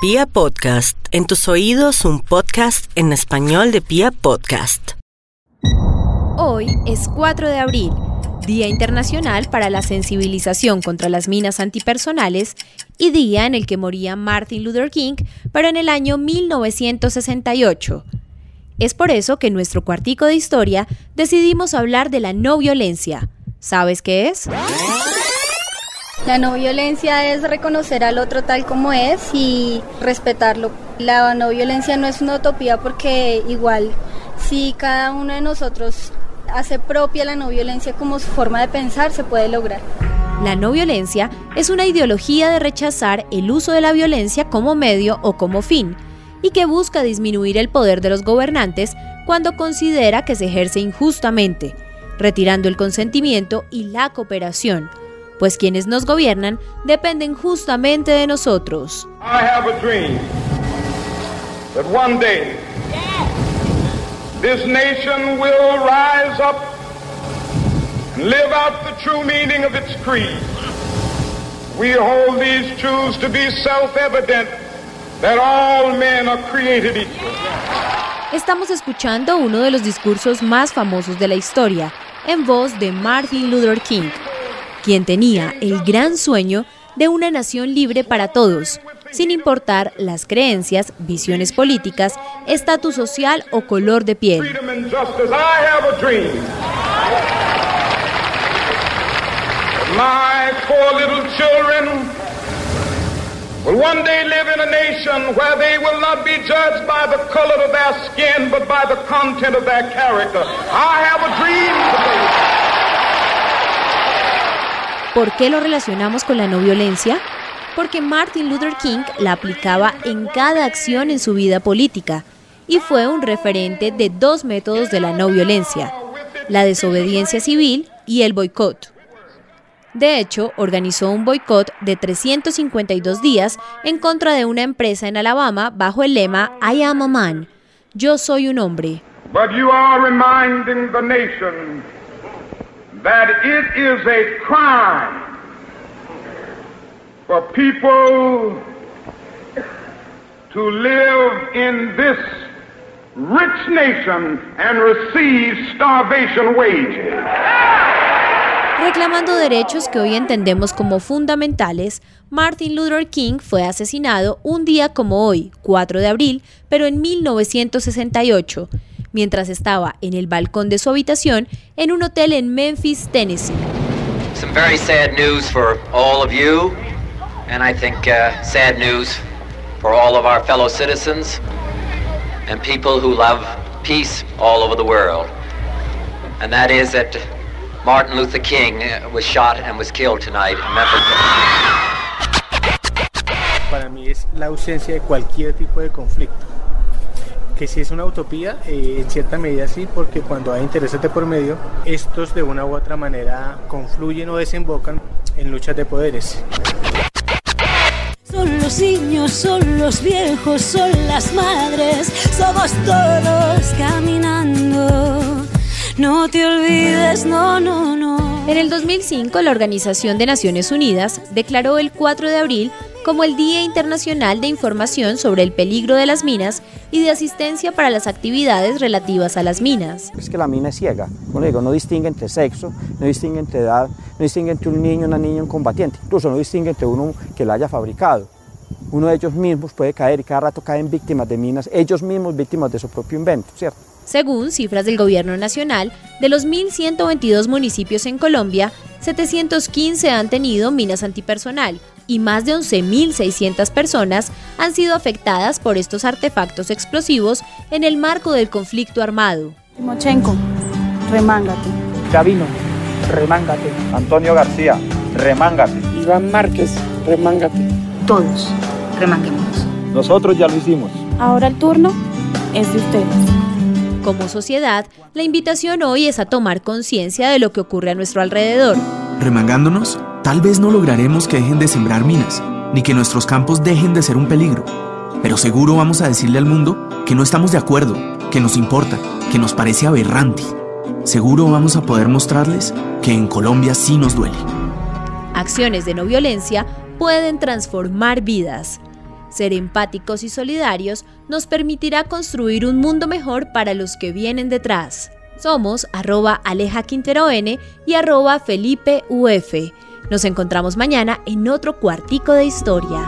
Pia Podcast, en tus oídos un podcast en español de Pia Podcast. Hoy es 4 de abril, Día Internacional para la Sensibilización contra las Minas Antipersonales y día en el que moría Martin Luther King, pero en el año 1968. Es por eso que en nuestro cuartico de historia decidimos hablar de la no violencia. ¿Sabes qué es? La no violencia es reconocer al otro tal como es y respetarlo. La no violencia no es una utopía porque igual si cada uno de nosotros hace propia la no violencia como su forma de pensar, se puede lograr. La no violencia es una ideología de rechazar el uso de la violencia como medio o como fin, y que busca disminuir el poder de los gobernantes cuando considera que se ejerce injustamente, retirando el consentimiento y la cooperación, pues quienes nos gobiernan dependen justamente de nosotros. I have a dream that one day this nation will rise up and live out the true meaning of its creed. We hold these truths to be self-evident that all men are created equal. Estamos escuchando uno de los discursos más famosos de la historia, en voz de Martin Luther King, quien tenía el gran sueño de una nación libre para todos, sin importar las creencias, visiones políticas, estatus social o color de piel. I have a dream. ¿Por qué lo relacionamos con la no violencia? Porque Martin Luther King la aplicaba en cada acción en su vida política y fue un referente de dos métodos de la no violencia, la desobediencia civil y el boicot. De hecho, organizó un boicot de 352 días en contra de una empresa en Alabama bajo el lema I am a man, yo soy un hombre. That it is a crime for people to live in this rich nation and receive starvation wages. Reclamando derechos que hoy entendemos como fundamentales, Martin Luther King fue asesinado un día como hoy, 4 de abril, pero en 1968, mientras estaba en el balcón de su habitación en un hotel en Memphis, Tennessee. Some very sad news for all of you, and I think uh, sad news for all of our fellow citizens and people who love peace all over the world. And that is that Martin Luther King uh, was shot and was killed tonight in Memphis. para mí es la ausencia de cualquier tipo de conflicto. Que si es una utopía, eh, en cierta medida sí, porque cuando hay intereses de por medio, estos de una u otra manera confluyen o desembocan en luchas de poderes. Son los niños, son los viejos, son las madres, somos todos caminando. No te olvides, no, no, no. En el 2005, la Organización de Naciones Unidas declaró el 4 de abril como el Día Internacional de Información sobre el peligro de las minas y de asistencia para las actividades relativas a las minas. Es que la mina es ciega. Como digo, no distingue entre sexo, no distingue entre edad, no distingue entre un niño, una niña, un combatiente. Incluso no distingue entre uno que la haya fabricado. Uno de ellos mismos puede caer y cada rato caen víctimas de minas, ellos mismos víctimas de su propio invento, ¿cierto? Según cifras del Gobierno Nacional, de los 1.122 municipios en Colombia, 715 han tenido minas antipersonal y más de 11.600 personas han sido afectadas por estos artefactos explosivos en el marco del conflicto armado. Timochenko, remángate. Gavino, remángate. Antonio García, remángate. Iván Márquez, remángate. Todos, remanguémonos. Nosotros ya lo hicimos. Ahora el turno es de ustedes. Como sociedad, la invitación hoy es a tomar conciencia de lo que ocurre a nuestro alrededor. Remangándonos, tal vez no lograremos que dejen de sembrar minas, ni que nuestros campos dejen de ser un peligro. Pero seguro vamos a decirle al mundo que no estamos de acuerdo, que nos importa, que nos parece aberrante. Seguro vamos a poder mostrarles que en Colombia sí nos duele. Acciones de no violencia pueden transformar vidas. Ser empáticos y solidarios nos permitirá construir un mundo mejor para los que vienen detrás. Somos arroba Aleja Quintero N y arroba Felipe Uf. Nos encontramos mañana en otro cuartico de historia.